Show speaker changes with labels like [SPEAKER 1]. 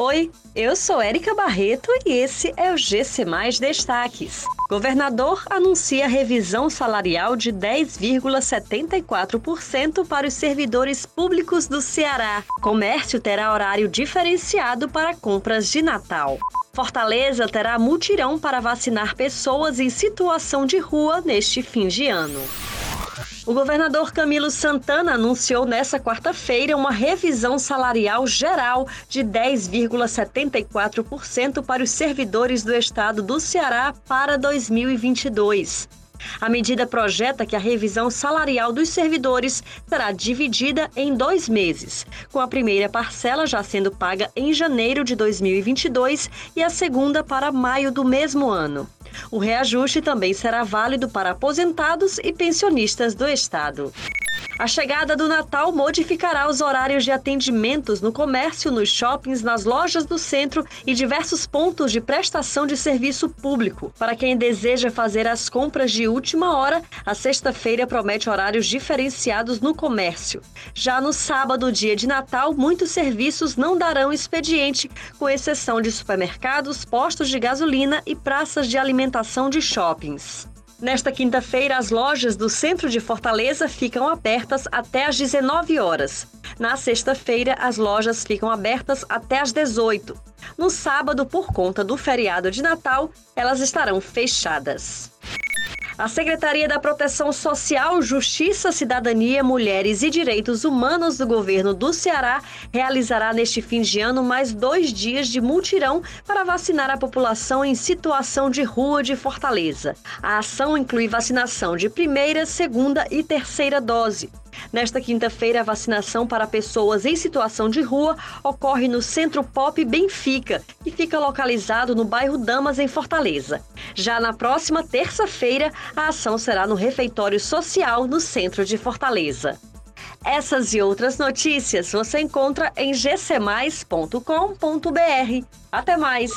[SPEAKER 1] Oi, eu sou Érica Barreto e esse é o GC Mais Destaques. Governador anuncia revisão salarial de 10,74% para os servidores públicos do Ceará. Comércio terá horário diferenciado para compras de Natal. Fortaleza terá mutirão para vacinar pessoas em situação de rua neste fim de ano. O governador Camilo Santana anunciou nesta quarta-feira uma revisão salarial geral de 10,74% para os servidores do estado do Ceará para 2022. A medida projeta que a revisão salarial dos servidores será dividida em dois meses, com a primeira parcela já sendo paga em janeiro de 2022 e a segunda para maio do mesmo ano. O reajuste também será válido para aposentados e pensionistas do Estado. A chegada do Natal modificará os horários de atendimentos no comércio, nos shoppings, nas lojas do centro e diversos pontos de prestação de serviço público. Para quem deseja fazer as compras de última hora, a sexta-feira promete horários diferenciados no comércio. Já no sábado, dia de Natal, muitos serviços não darão expediente, com exceção de supermercados, postos de gasolina e praças de alimentação de shoppings. Nesta quinta-feira, as lojas do centro de Fortaleza ficam abertas até às 19 horas. Na sexta-feira, as lojas ficam abertas até às 18. No sábado, por conta do feriado de Natal, elas estarão fechadas. A Secretaria da Proteção Social, Justiça, Cidadania, Mulheres e Direitos Humanos do governo do Ceará realizará neste fim de ano mais dois dias de multirão para vacinar a população em situação de rua de Fortaleza. A ação inclui vacinação de primeira, segunda e terceira dose. Nesta quinta-feira, a vacinação para pessoas em situação de rua ocorre no Centro Pop Benfica, que fica localizado no bairro Damas, em Fortaleza. Já na próxima terça-feira, a ação será no Refeitório Social, no centro de Fortaleza. Essas e outras notícias você encontra em gcmais.com.br. Até mais!